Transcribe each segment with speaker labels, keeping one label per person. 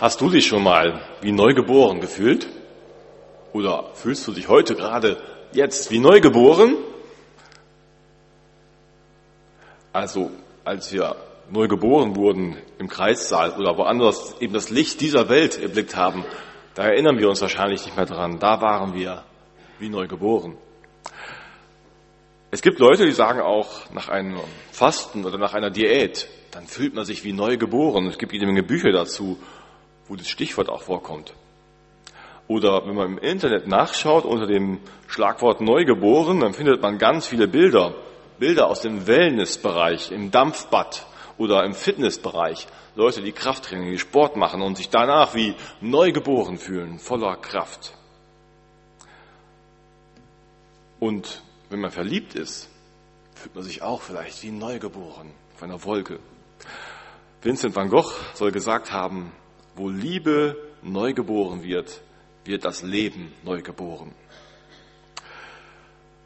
Speaker 1: Hast du dich schon mal wie neugeboren gefühlt? Oder fühlst du dich heute gerade jetzt wie neugeboren? Also, als wir neugeboren wurden im Kreissaal oder woanders eben das Licht dieser Welt erblickt haben, da erinnern wir uns wahrscheinlich nicht mehr dran. Da waren wir wie neugeboren. Es gibt Leute, die sagen auch nach einem Fasten oder nach einer Diät, dann fühlt man sich wie neugeboren. Es gibt jede Menge Bücher dazu wo das Stichwort auch vorkommt. Oder wenn man im Internet nachschaut unter dem Schlagwort Neugeboren, dann findet man ganz viele Bilder. Bilder aus dem Wellnessbereich, im Dampfbad oder im Fitnessbereich. Leute, die Krafttraining, die Sport machen und sich danach wie neugeboren fühlen, voller Kraft. Und wenn man verliebt ist, fühlt man sich auch vielleicht wie neugeboren auf einer Wolke. Vincent van Gogh soll gesagt haben, wo Liebe neu geboren wird, wird das Leben neu geboren.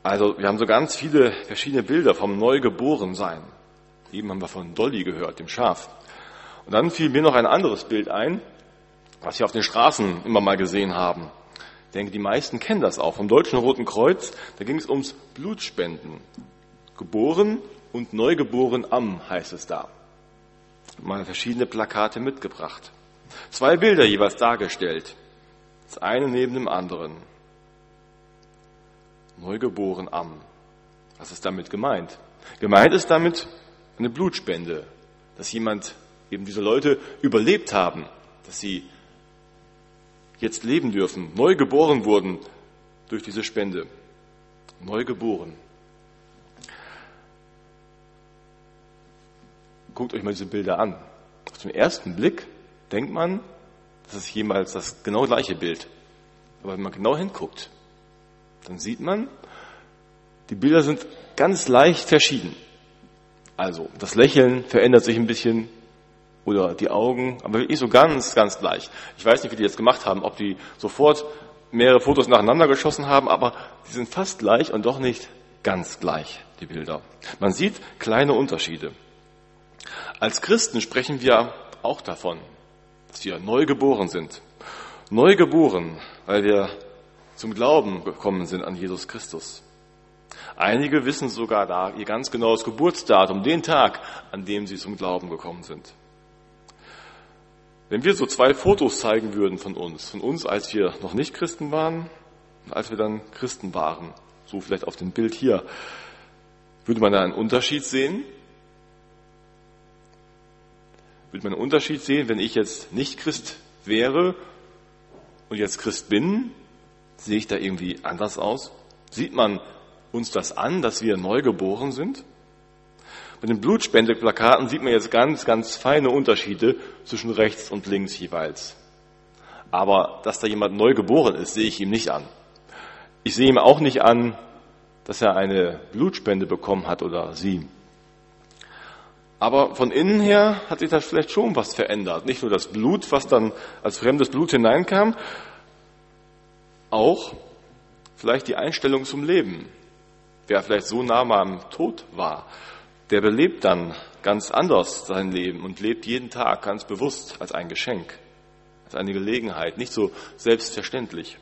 Speaker 1: Also wir haben so ganz viele verschiedene Bilder vom Neugeborensein. Eben haben wir von Dolly gehört, dem Schaf. Und dann fiel mir noch ein anderes Bild ein, was wir auf den Straßen immer mal gesehen haben. Ich denke, die meisten kennen das auch. Vom Deutschen Roten Kreuz, da ging es ums Blutspenden. Geboren und neugeboren am heißt es da. Mal verschiedene Plakate mitgebracht. Zwei Bilder jeweils dargestellt. Das eine neben dem anderen. Neugeboren am. Was ist damit gemeint? Gemeint ist damit eine Blutspende, dass jemand, eben diese Leute überlebt haben, dass sie jetzt leben dürfen, neu geboren wurden durch diese Spende. Neu geboren. Guckt euch mal diese Bilder an. Auf den ersten Blick denkt man, das ist jemals das genau gleiche Bild. Aber wenn man genau hinguckt, dann sieht man, die Bilder sind ganz leicht verschieden. Also das Lächeln verändert sich ein bisschen oder die Augen, aber wirklich so ganz, ganz gleich. Ich weiß nicht, wie die jetzt gemacht haben, ob die sofort mehrere Fotos nacheinander geschossen haben, aber die sind fast gleich und doch nicht ganz gleich, die Bilder. Man sieht kleine Unterschiede. Als Christen sprechen wir auch davon, wir neu geboren sind. Neu geboren, weil wir zum Glauben gekommen sind an Jesus Christus. Einige wissen sogar da ihr ganz genaues Geburtsdatum, den Tag, an dem sie zum Glauben gekommen sind. Wenn wir so zwei Fotos zeigen würden von uns, von uns, als wir noch nicht Christen waren, als wir dann Christen waren, so vielleicht auf dem Bild hier, würde man da einen Unterschied sehen? Würde man einen Unterschied sehen, wenn ich jetzt nicht Christ wäre und jetzt Christ bin? Sehe ich da irgendwie anders aus? Sieht man uns das an, dass wir neu geboren sind? Bei den Blutspendeplakaten sieht man jetzt ganz, ganz feine Unterschiede zwischen rechts und links jeweils. Aber dass da jemand neu geboren ist, sehe ich ihm nicht an. Ich sehe ihm auch nicht an, dass er eine Blutspende bekommen hat oder sie. Aber von innen her hat sich da vielleicht schon was verändert. Nicht nur das Blut, was dann als fremdes Blut hineinkam, auch vielleicht die Einstellung zum Leben. Wer vielleicht so nah am Tod war, der belebt dann ganz anders sein Leben und lebt jeden Tag ganz bewusst als ein Geschenk, als eine Gelegenheit, nicht so selbstverständlich.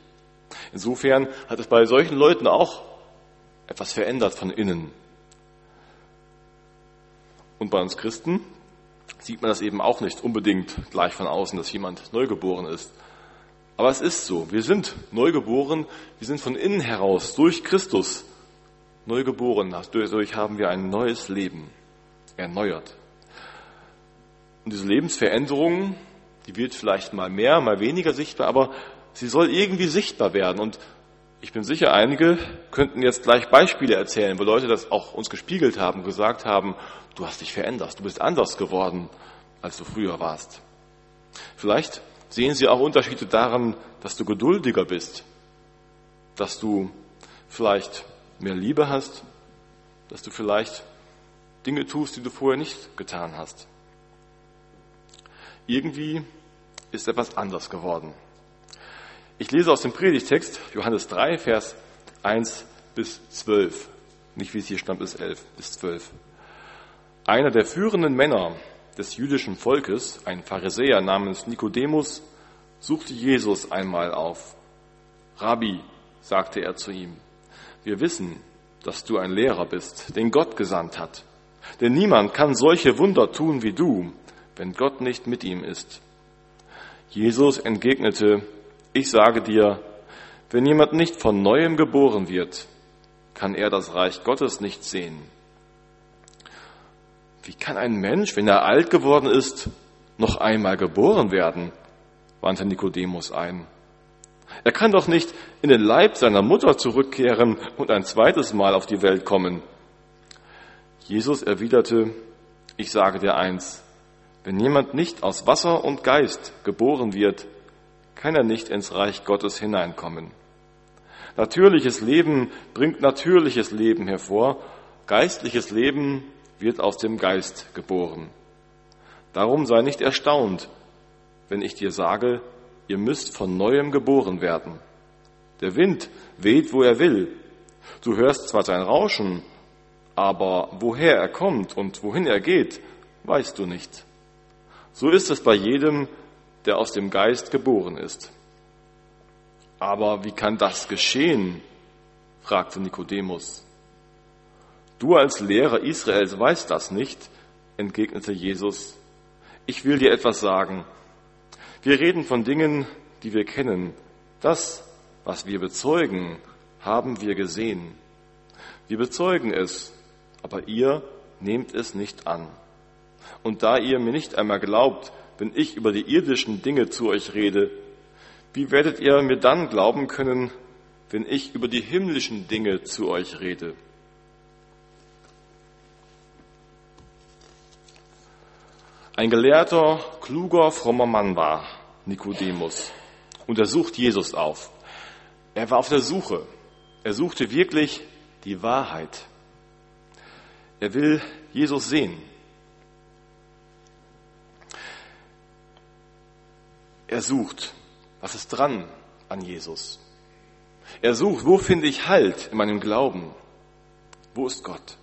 Speaker 1: Insofern hat es bei solchen Leuten auch etwas verändert von innen. Und bei uns Christen sieht man das eben auch nicht unbedingt gleich von außen, dass jemand neugeboren ist. Aber es ist so. Wir sind neugeboren. Wir sind von innen heraus durch Christus neugeboren. Dadurch haben wir ein neues Leben erneuert. Und diese Lebensveränderung, die wird vielleicht mal mehr, mal weniger sichtbar, aber sie soll irgendwie sichtbar werden. Und ich bin sicher, einige könnten jetzt gleich Beispiele erzählen, wo Leute das auch uns gespiegelt haben, gesagt haben, du hast dich verändert, du bist anders geworden, als du früher warst. Vielleicht sehen sie auch Unterschiede daran, dass du geduldiger bist, dass du vielleicht mehr Liebe hast, dass du vielleicht Dinge tust, die du vorher nicht getan hast. Irgendwie ist etwas anders geworden. Ich lese aus dem Predigtext Johannes 3, Vers 1 bis 12. Nicht wie es hier stand bis 11, bis 12. Einer der führenden Männer des jüdischen Volkes, ein Pharisäer namens Nikodemus, suchte Jesus einmal auf. Rabbi, sagte er zu ihm, wir wissen, dass du ein Lehrer bist, den Gott gesandt hat. Denn niemand kann solche Wunder tun wie du, wenn Gott nicht mit ihm ist. Jesus entgegnete, ich sage dir, wenn jemand nicht von neuem geboren wird, kann er das Reich Gottes nicht sehen. Wie kann ein Mensch, wenn er alt geworden ist, noch einmal geboren werden? wandte Nikodemus ein. Er kann doch nicht in den Leib seiner Mutter zurückkehren und ein zweites Mal auf die Welt kommen. Jesus erwiderte, ich sage dir eins, wenn jemand nicht aus Wasser und Geist geboren wird, kann er nicht ins Reich Gottes hineinkommen. Natürliches Leben bringt natürliches Leben hervor, geistliches Leben wird aus dem Geist geboren. Darum sei nicht erstaunt, wenn ich dir sage, ihr müsst von neuem geboren werden. Der Wind weht, wo er will. Du hörst zwar sein Rauschen, aber woher er kommt und wohin er geht, weißt du nicht. So ist es bei jedem, der aus dem Geist geboren ist. Aber wie kann das geschehen? fragte Nikodemus. Du als Lehrer Israels weißt das nicht, entgegnete Jesus. Ich will dir etwas sagen. Wir reden von Dingen, die wir kennen. Das, was wir bezeugen, haben wir gesehen. Wir bezeugen es, aber ihr nehmt es nicht an. Und da ihr mir nicht einmal glaubt, wenn ich über die irdischen Dinge zu euch rede, wie werdet ihr mir dann glauben können, wenn ich über die himmlischen Dinge zu euch rede? Ein gelehrter, kluger, frommer Mann war Nikodemus und er sucht Jesus auf. Er war auf der Suche. Er suchte wirklich die Wahrheit. Er will Jesus sehen. Er sucht, was ist dran an Jesus? Er sucht, wo finde ich Halt in meinem Glauben? Wo ist Gott?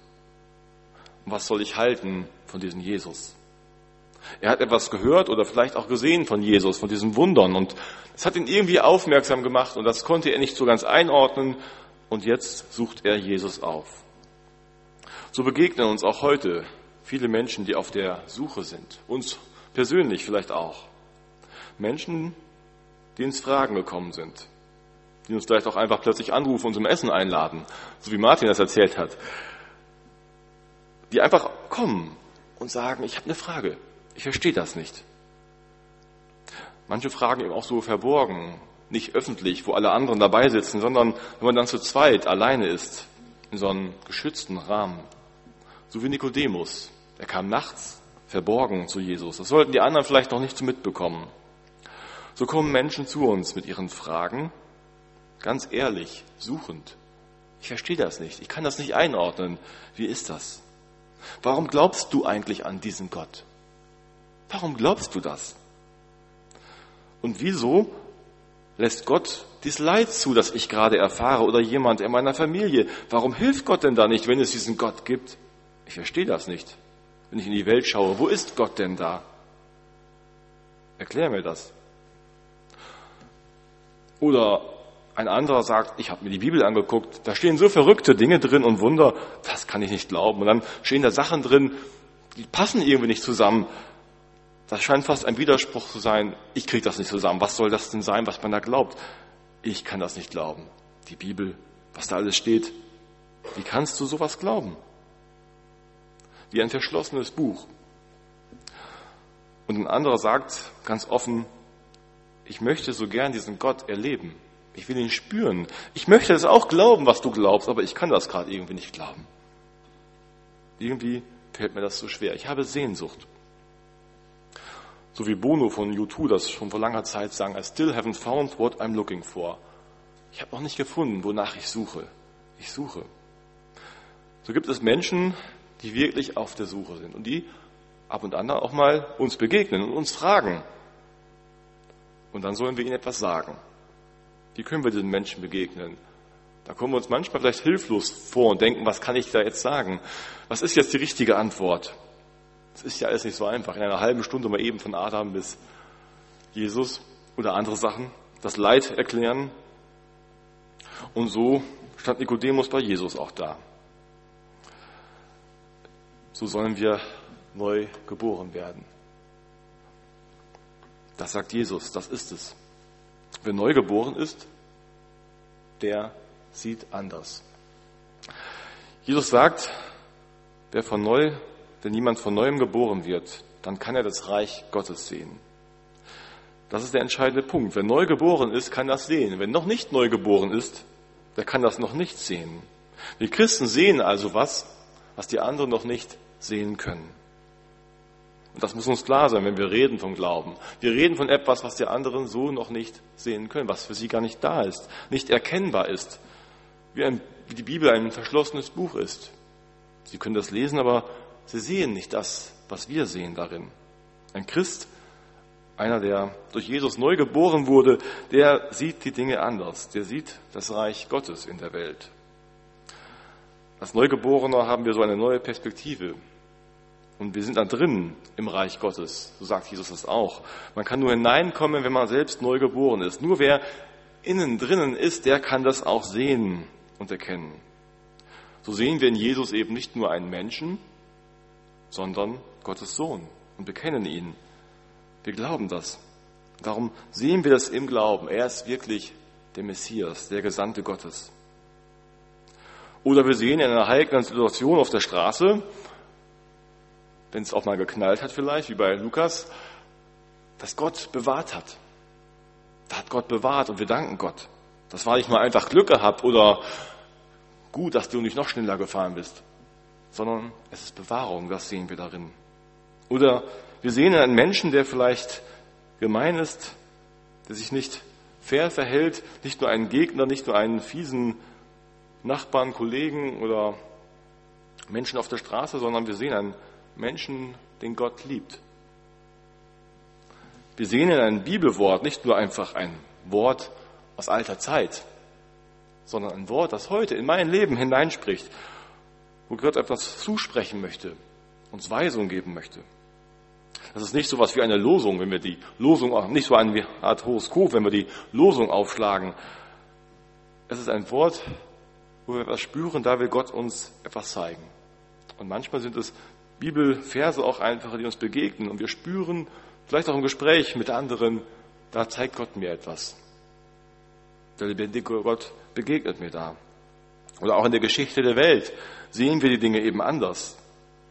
Speaker 1: Und was soll ich halten von diesem Jesus? Er hat etwas gehört oder vielleicht auch gesehen von Jesus, von diesen Wundern und es hat ihn irgendwie aufmerksam gemacht und das konnte er nicht so ganz einordnen und jetzt sucht er Jesus auf. So begegnen uns auch heute viele Menschen, die auf der Suche sind, uns persönlich vielleicht auch. Menschen, die ins Fragen gekommen sind, die uns vielleicht auch einfach plötzlich anrufen und zum Essen einladen, so wie Martin das erzählt hat, die einfach kommen und sagen, ich habe eine Frage, ich verstehe das nicht. Manche fragen eben auch so verborgen, nicht öffentlich, wo alle anderen dabei sitzen, sondern wenn man dann zu zweit alleine ist, in so einem geschützten Rahmen. So wie Nikodemus. Er kam nachts verborgen zu Jesus. Das sollten die anderen vielleicht noch nicht so mitbekommen. So kommen Menschen zu uns mit ihren Fragen, ganz ehrlich, suchend. Ich verstehe das nicht. Ich kann das nicht einordnen. Wie ist das? Warum glaubst du eigentlich an diesen Gott? Warum glaubst du das? Und wieso lässt Gott dies Leid zu, das ich gerade erfahre oder jemand in meiner Familie? Warum hilft Gott denn da nicht, wenn es diesen Gott gibt? Ich verstehe das nicht. Wenn ich in die Welt schaue, wo ist Gott denn da? Erklär mir das. Oder ein anderer sagt, ich habe mir die Bibel angeguckt, da stehen so verrückte Dinge drin und Wunder, das kann ich nicht glauben. Und dann stehen da Sachen drin, die passen irgendwie nicht zusammen. Das scheint fast ein Widerspruch zu sein. Ich kriege das nicht zusammen. Was soll das denn sein, was man da glaubt? Ich kann das nicht glauben. Die Bibel, was da alles steht. Wie kannst du sowas glauben? Wie ein verschlossenes Buch. Und ein anderer sagt ganz offen, ich möchte so gern diesen Gott erleben. Ich will ihn spüren. Ich möchte es auch glauben, was du glaubst, aber ich kann das gerade irgendwie nicht glauben. Irgendwie fällt mir das so schwer. Ich habe Sehnsucht. So wie Bono von U2 das schon vor langer Zeit sang, I still haven't found what I'm looking for. Ich habe noch nicht gefunden, wonach ich suche. Ich suche. So gibt es Menschen, die wirklich auf der Suche sind und die ab und an auch mal uns begegnen und uns fragen, und dann sollen wir ihnen etwas sagen. Wie können wir diesen Menschen begegnen? Da kommen wir uns manchmal vielleicht hilflos vor und denken, was kann ich da jetzt sagen? Was ist jetzt die richtige Antwort? Es ist ja alles nicht so einfach. In einer halben Stunde mal eben von Adam bis Jesus oder andere Sachen, das Leid erklären. Und so stand Nikodemus bei Jesus auch da. So sollen wir neu geboren werden. Das sagt Jesus, das ist es. Wer neu geboren ist, der sieht anders. Jesus sagt, wer von neu, wenn jemand von neuem geboren wird, dann kann er das Reich Gottes sehen. Das ist der entscheidende Punkt. Wer neu geboren ist, kann das sehen. Wenn noch nicht neu geboren ist, der kann das noch nicht sehen. Wir Christen sehen also was, was die anderen noch nicht sehen können. Und das muss uns klar sein, wenn wir reden vom Glauben. Wir reden von etwas, was die anderen so noch nicht sehen können, was für sie gar nicht da ist, nicht erkennbar ist, wie, ein, wie die Bibel ein verschlossenes Buch ist. Sie können das lesen, aber sie sehen nicht das, was wir sehen darin. Ein Christ, einer, der durch Jesus neu geboren wurde, der sieht die Dinge anders. Der sieht das Reich Gottes in der Welt. Als Neugeborener haben wir so eine neue Perspektive. Und wir sind da drin im Reich Gottes. So sagt Jesus das auch. Man kann nur hineinkommen, wenn man selbst neu geboren ist. Nur wer innen drinnen ist, der kann das auch sehen und erkennen. So sehen wir in Jesus eben nicht nur einen Menschen, sondern Gottes Sohn und bekennen ihn. Wir glauben das. Darum sehen wir das im Glauben. Er ist wirklich der Messias, der Gesandte Gottes. Oder wir sehen in einer heiklen Situation auf der Straße, wenn es auch mal geknallt hat vielleicht, wie bei Lukas, dass Gott bewahrt hat. Da hat Gott bewahrt und wir danken Gott. Das war nicht mal einfach Glück gehabt oder gut, dass du nicht noch schneller gefahren bist, sondern es ist Bewahrung, das sehen wir darin. Oder wir sehen einen Menschen, der vielleicht gemein ist, der sich nicht fair verhält, nicht nur einen Gegner, nicht nur einen fiesen Nachbarn, Kollegen oder Menschen auf der Straße, sondern wir sehen einen Menschen, den Gott liebt. Wir sehen in einem Bibelwort nicht nur einfach ein Wort aus alter Zeit, sondern ein Wort, das heute in mein Leben hineinspricht, wo Gott etwas zusprechen möchte, uns Weisung geben möchte. Das ist nicht so etwas wie eine Losung, wenn wir die Losung, nicht so eine Art Horoskop, wenn wir die Losung aufschlagen. Es ist ein Wort, wo wir etwas spüren, da will Gott uns etwas zeigen. Und manchmal sind es Bibelverse auch einfach, die uns begegnen und wir spüren, vielleicht auch im Gespräch mit anderen, da zeigt Gott mir etwas. Der lebendige Gott begegnet mir da. Oder auch in der Geschichte der Welt sehen wir die Dinge eben anders.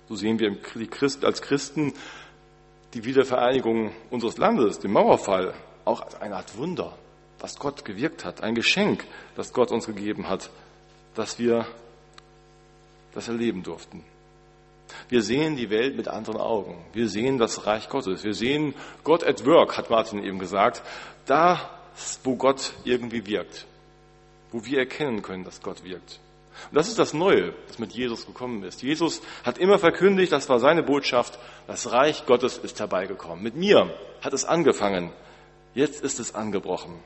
Speaker 1: So sehen wir als Christen die Wiedervereinigung unseres Landes, den Mauerfall, auch als eine Art Wunder, was Gott gewirkt hat, ein Geschenk, das Gott uns gegeben hat, dass wir das erleben durften. Wir sehen die Welt mit anderen Augen. Wir sehen das Reich Gottes. Wir sehen Gott at work, hat Martin eben gesagt. Da, wo Gott irgendwie wirkt. Wo wir erkennen können, dass Gott wirkt. Und das ist das Neue, das mit Jesus gekommen ist. Jesus hat immer verkündigt, das war seine Botschaft, das Reich Gottes ist herbeigekommen. Mit mir hat es angefangen. Jetzt ist es angebrochen.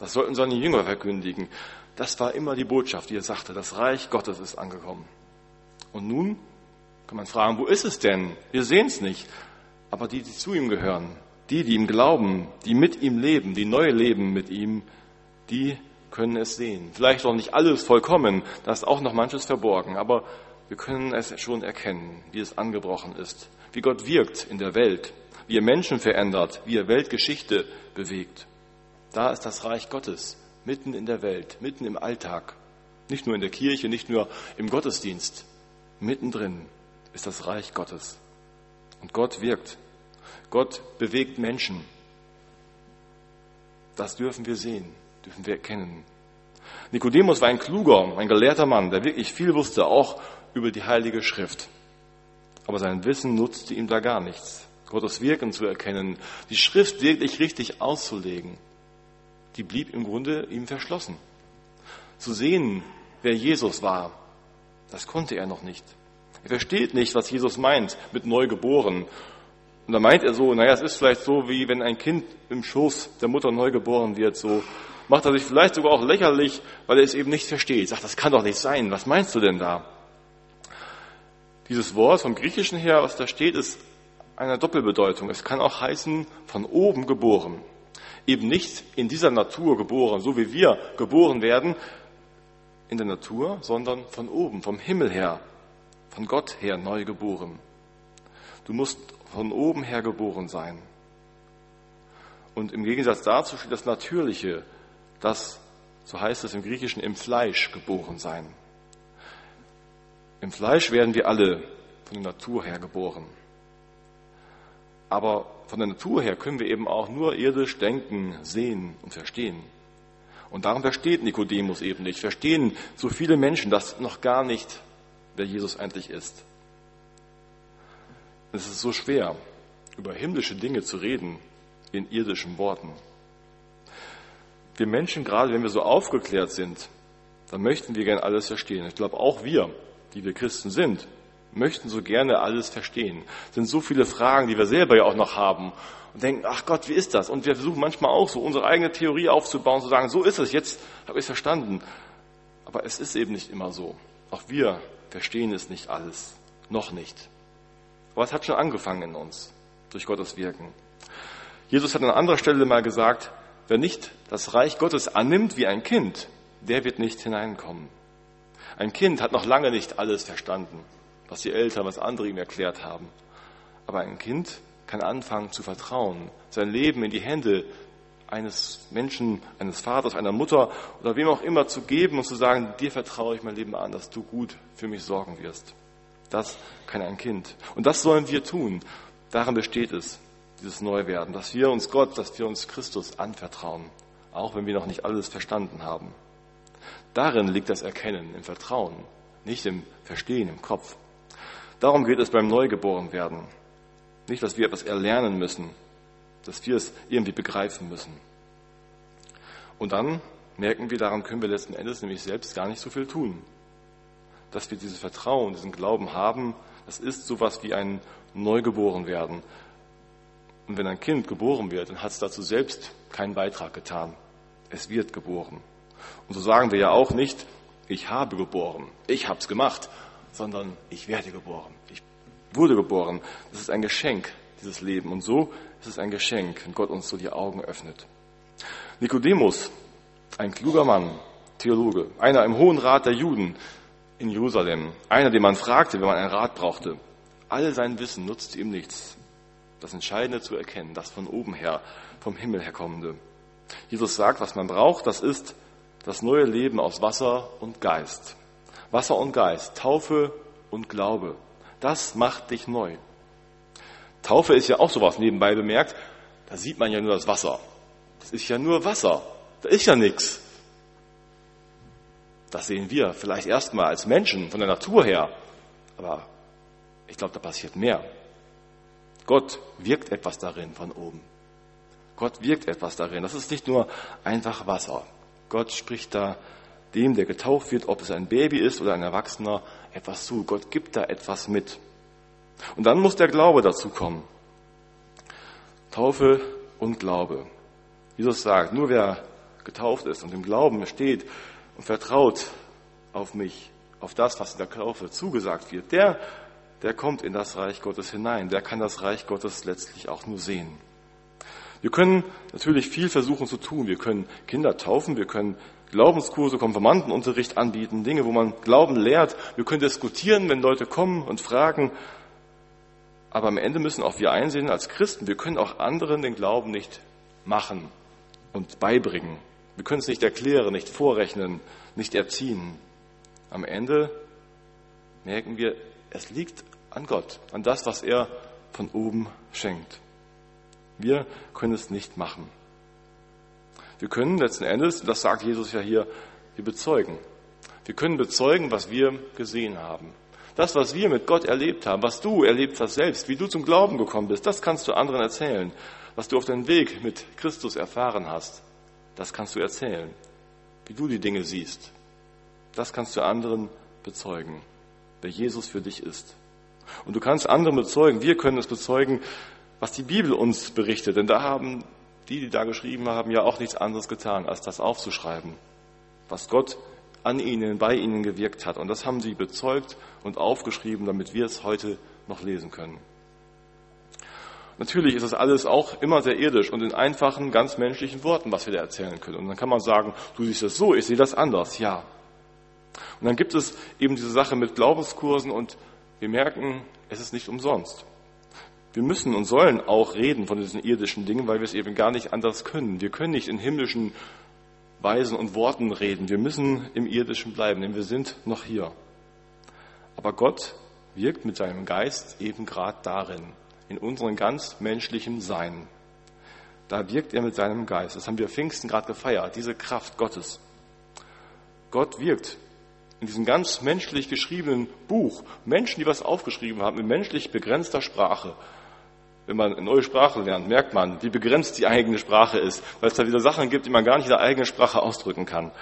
Speaker 1: Das sollten seine Jünger verkündigen. Das war immer die Botschaft, die er sagte, das Reich Gottes ist angekommen. Und nun kann man fragen, wo ist es denn? Wir sehen es nicht. Aber die, die zu ihm gehören, die, die ihm glauben, die mit ihm leben, die neu leben mit ihm, die können es sehen. Vielleicht auch nicht alles vollkommen, da ist auch noch manches verborgen, aber wir können es schon erkennen, wie es angebrochen ist, wie Gott wirkt in der Welt, wie er Menschen verändert, wie er Weltgeschichte bewegt. Da ist das Reich Gottes, mitten in der Welt, mitten im Alltag, nicht nur in der Kirche, nicht nur im Gottesdienst, mittendrin ist das Reich Gottes. Und Gott wirkt. Gott bewegt Menschen. Das dürfen wir sehen, dürfen wir erkennen. Nikodemus war ein kluger, ein gelehrter Mann, der wirklich viel wusste, auch über die Heilige Schrift. Aber sein Wissen nutzte ihm da gar nichts. Gottes Wirken zu erkennen, die Schrift wirklich richtig auszulegen, die blieb im Grunde ihm verschlossen. Zu sehen, wer Jesus war, das konnte er noch nicht. Er versteht nicht, was Jesus meint mit neugeboren. Und da meint er so, naja, es ist vielleicht so, wie wenn ein Kind im Schoß der Mutter neugeboren wird, so macht er sich vielleicht sogar auch lächerlich, weil er es eben nicht versteht. Sagt, das kann doch nicht sein. Was meinst du denn da? Dieses Wort vom Griechischen her, was da steht, ist eine Doppelbedeutung. Es kann auch heißen, von oben geboren. Eben nicht in dieser Natur geboren, so wie wir geboren werden in der Natur, sondern von oben, vom Himmel her, von Gott her neu geboren. Du musst von oben her geboren sein. Und im Gegensatz dazu steht das Natürliche, das, so heißt es im Griechischen, im Fleisch geboren sein. Im Fleisch werden wir alle von der Natur her geboren. Aber von der Natur her können wir eben auch nur irdisch denken, sehen und verstehen. Und darum versteht Nikodemus eben nicht, verstehen so viele Menschen das noch gar nicht, wer Jesus eigentlich ist. Es ist so schwer, über himmlische Dinge zu reden in irdischen Worten. Wir Menschen, gerade wenn wir so aufgeklärt sind, dann möchten wir gern alles verstehen. Ich glaube, auch wir, die wir Christen sind, möchten so gerne alles verstehen. Es sind so viele Fragen, die wir selber ja auch noch haben und denken, ach Gott, wie ist das? Und wir versuchen manchmal auch so unsere eigene Theorie aufzubauen, zu sagen, so ist es, jetzt habe ich es verstanden. Aber es ist eben nicht immer so. Auch wir verstehen es nicht alles. Noch nicht. Aber es hat schon angefangen in uns, durch Gottes Wirken. Jesus hat an anderer Stelle mal gesagt, wer nicht das Reich Gottes annimmt wie ein Kind, der wird nicht hineinkommen. Ein Kind hat noch lange nicht alles verstanden, was die Eltern, was andere ihm erklärt haben. Aber ein Kind kann anfangen zu vertrauen, sein Leben in die Hände eines Menschen, eines Vaters, einer Mutter oder wem auch immer zu geben und zu sagen, dir vertraue ich mein Leben an, dass du gut für mich sorgen wirst. Das kann ein Kind. Und das sollen wir tun. Daran besteht es, dieses Neuwerden, dass wir uns Gott, dass wir uns Christus anvertrauen, auch wenn wir noch nicht alles verstanden haben. Darin liegt das Erkennen, im Vertrauen, nicht im Verstehen, im Kopf. Darum geht es beim Neugeborenwerden. Nicht, dass wir etwas erlernen müssen, dass wir es irgendwie begreifen müssen. Und dann merken wir, daran können wir letzten Endes nämlich selbst gar nicht so viel tun. Dass wir dieses Vertrauen, diesen Glauben haben, das ist sowas wie ein Neugeborenwerden. Und wenn ein Kind geboren wird, dann hat es dazu selbst keinen Beitrag getan. Es wird geboren. Und so sagen wir ja auch nicht, ich habe geboren, ich habe es gemacht, sondern ich werde geboren, ich wurde geboren. Das ist ein Geschenk, dieses Leben. Und so ist es ein Geschenk, wenn Gott uns so die Augen öffnet. Nikodemus, ein kluger Mann, Theologe, einer im Hohen Rat der Juden in Jerusalem, einer, den man fragte, wenn man einen Rat brauchte. All sein Wissen nutzte ihm nichts. Das Entscheidende zu erkennen, das von oben her, vom Himmel herkommende. Jesus sagt, was man braucht, das ist das neue Leben aus Wasser und Geist. Wasser und Geist, Taufe und Glaube. Das macht dich neu. Taufe ist ja auch sowas nebenbei bemerkt. Da sieht man ja nur das Wasser. Das ist ja nur Wasser. Da ist ja nichts. Das sehen wir vielleicht erstmal als Menschen von der Natur her. Aber ich glaube, da passiert mehr. Gott wirkt etwas darin von oben. Gott wirkt etwas darin. Das ist nicht nur einfach Wasser. Gott spricht da dem, der getauft wird, ob es ein Baby ist oder ein Erwachsener, etwas zu. Gott gibt da etwas mit. Und dann muss der Glaube dazu kommen. Taufe und Glaube. Jesus sagt, nur wer getauft ist und im Glauben steht und vertraut auf mich, auf das, was in der Taufe zugesagt wird, der, der kommt in das Reich Gottes hinein. Der kann das Reich Gottes letztlich auch nur sehen. Wir können natürlich viel versuchen zu tun. Wir können Kinder taufen, wir können Glaubenskurse, Konfirmandenunterricht anbieten, Dinge, wo man Glauben lehrt. Wir können diskutieren, wenn Leute kommen und fragen. Aber am Ende müssen auch wir einsehen als Christen, wir können auch anderen den Glauben nicht machen und beibringen. Wir können es nicht erklären, nicht vorrechnen, nicht erziehen. Am Ende merken wir, es liegt an Gott, an das, was er von oben schenkt. Wir können es nicht machen. Wir können letzten Endes, das sagt Jesus ja hier, wir bezeugen. Wir können bezeugen, was wir gesehen haben. Das, was wir mit Gott erlebt haben, was du erlebt hast selbst, wie du zum Glauben gekommen bist, das kannst du anderen erzählen. Was du auf deinem Weg mit Christus erfahren hast, das kannst du erzählen. Wie du die Dinge siehst, das kannst du anderen bezeugen, wer Jesus für dich ist. Und du kannst anderen bezeugen, wir können es bezeugen, was die Bibel uns berichtet, denn da haben die, die da geschrieben haben, ja auch nichts anderes getan, als das aufzuschreiben, was Gott an ihnen, bei ihnen gewirkt hat. Und das haben sie bezeugt und aufgeschrieben, damit wir es heute noch lesen können. Natürlich ist das alles auch immer sehr irdisch und in einfachen, ganz menschlichen Worten, was wir da erzählen können. Und dann kann man sagen, du siehst das so, ich sehe das anders. Ja. Und dann gibt es eben diese Sache mit Glaubenskursen und wir merken, es ist nicht umsonst. Wir müssen und sollen auch reden von diesen irdischen Dingen, weil wir es eben gar nicht anders können. Wir können nicht in himmlischen Weisen und Worten reden. Wir müssen im irdischen bleiben, denn wir sind noch hier. Aber Gott wirkt mit seinem Geist eben gerade darin in unserem ganz menschlichen Sein. Da wirkt er mit seinem Geist. Das haben wir Pfingsten gerade gefeiert, diese Kraft Gottes. Gott wirkt in diesem ganz menschlich geschriebenen Buch. Menschen, die was aufgeschrieben haben, in menschlich begrenzter Sprache. Wenn man eine neue Sprache lernt, merkt man, wie begrenzt die eigene Sprache ist, weil es da wieder Sachen gibt, die man gar nicht in der eigenen Sprache ausdrücken kann.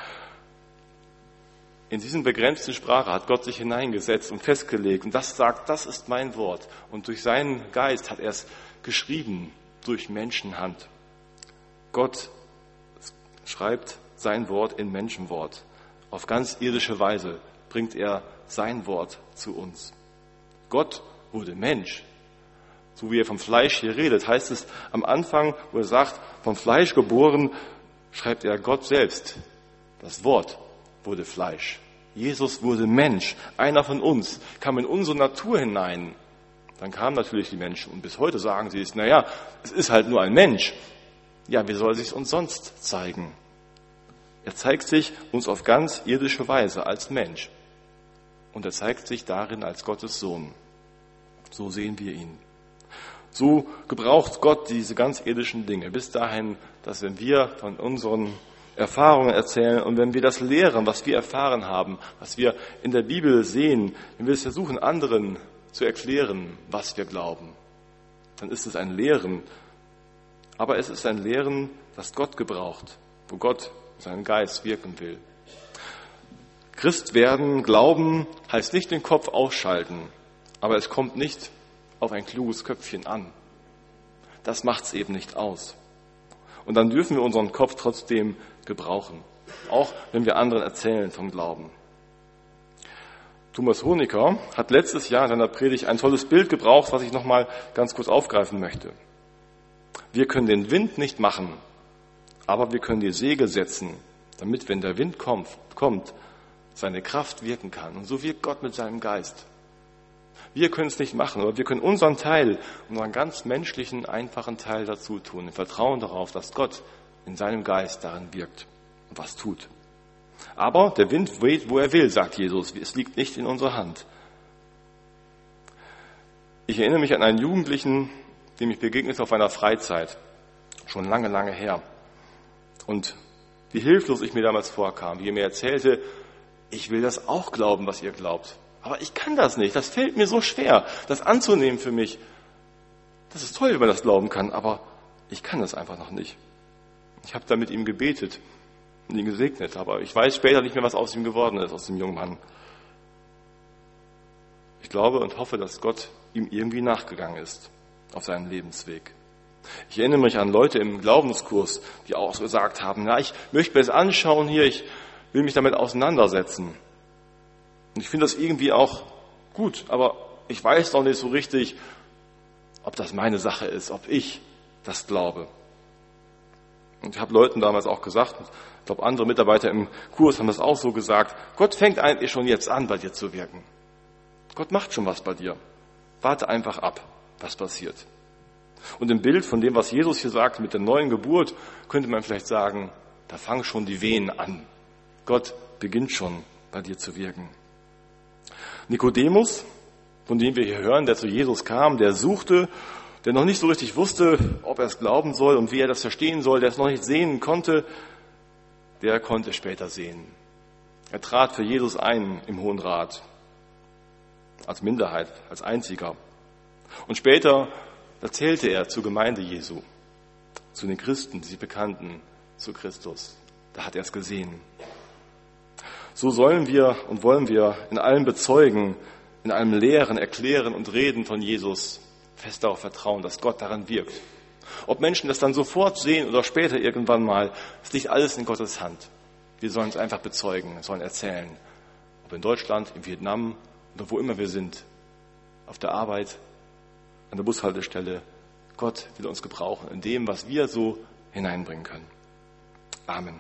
Speaker 1: In diesen begrenzten Sprache hat Gott sich hineingesetzt und festgelegt und das sagt, das ist mein Wort. Und durch seinen Geist hat er es geschrieben, durch Menschenhand. Gott schreibt sein Wort in Menschenwort. Auf ganz irdische Weise bringt er sein Wort zu uns. Gott wurde Mensch. So wie er vom Fleisch hier redet, heißt es am Anfang, wo er sagt, vom Fleisch geboren, schreibt er Gott selbst. Das Wort wurde Fleisch. Jesus wurde Mensch. Einer von uns kam in unsere Natur hinein. Dann kamen natürlich die Menschen. Und bis heute sagen sie es, naja, es ist halt nur ein Mensch. Ja, wie soll sich uns sonst zeigen? Er zeigt sich uns auf ganz irdische Weise als Mensch. Und er zeigt sich darin als Gottes Sohn. So sehen wir ihn. So gebraucht Gott diese ganz irdischen Dinge bis dahin, dass wenn wir von unseren Erfahrungen erzählen und wenn wir das lehren, was wir erfahren haben, was wir in der Bibel sehen, wenn wir es versuchen, anderen zu erklären, was wir glauben, dann ist es ein Lehren. Aber es ist ein Lehren, das Gott gebraucht, wo Gott seinen Geist wirken will. Christ werden, glauben, heißt nicht den Kopf ausschalten, aber es kommt nicht auf ein kluges Köpfchen an. Das macht es eben nicht aus. Und dann dürfen wir unseren Kopf trotzdem gebrauchen, auch wenn wir anderen erzählen vom Glauben. Thomas Honecker hat letztes Jahr in seiner Predigt ein tolles Bild gebraucht, was ich nochmal ganz kurz aufgreifen möchte. Wir können den Wind nicht machen, aber wir können die Segel setzen, damit, wenn der Wind kommt, kommt seine Kraft wirken kann. Und so wirkt Gott mit seinem Geist. Wir können es nicht machen, aber wir können unseren Teil, unseren ganz menschlichen, einfachen Teil dazu tun, im Vertrauen darauf, dass Gott in seinem Geist darin wirkt und was tut. Aber der Wind weht, wo er will, sagt Jesus. Es liegt nicht in unserer Hand. Ich erinnere mich an einen Jugendlichen, dem ich begegnete auf einer Freizeit. Schon lange, lange her. Und wie hilflos ich mir damals vorkam, wie er mir erzählte, ich will das auch glauben, was ihr glaubt. Aber ich kann das nicht. Das fällt mir so schwer, das anzunehmen für mich. Das ist toll, wenn man das glauben kann, aber ich kann das einfach noch nicht. Ich habe da mit ihm gebetet und ihn gesegnet, aber ich weiß später nicht mehr, was aus ihm geworden ist, aus dem jungen Mann. Ich glaube und hoffe, dass Gott ihm irgendwie nachgegangen ist auf seinem Lebensweg. Ich erinnere mich an Leute im Glaubenskurs, die auch gesagt haben, na, ich möchte mir das anschauen hier, ich will mich damit auseinandersetzen. Und ich finde das irgendwie auch gut, aber ich weiß doch nicht so richtig, ob das meine Sache ist, ob ich das glaube. Und ich habe Leuten damals auch gesagt, ich glaube andere Mitarbeiter im Kurs haben das auch so gesagt, Gott fängt eigentlich schon jetzt an, bei dir zu wirken. Gott macht schon was bei dir. Warte einfach ab, was passiert. Und im Bild von dem, was Jesus hier sagt mit der neuen Geburt, könnte man vielleicht sagen, da fangen schon die Wehen an. Gott beginnt schon bei dir zu wirken. Nikodemus, von dem wir hier hören, der zu Jesus kam, der suchte der noch nicht so richtig wusste, ob er es glauben soll und wie er das verstehen soll, der es noch nicht sehen konnte, der konnte später sehen. Er trat für Jesus ein im Hohen Rat, als Minderheit, als Einziger. Und später erzählte er zur Gemeinde Jesu, zu den Christen, die sich bekannten zu Christus. Da hat er es gesehen. So sollen wir und wollen wir in allem bezeugen, in allem Lehren, Erklären und Reden von Jesus fest darauf vertrauen, dass Gott daran wirkt. Ob Menschen das dann sofort sehen oder später irgendwann mal, es liegt alles in Gottes Hand. Wir sollen es einfach bezeugen, sollen erzählen. Ob in Deutschland, in Vietnam oder wo immer wir sind, auf der Arbeit, an der Bushaltestelle, Gott will uns gebrauchen in dem, was wir so hineinbringen können. Amen.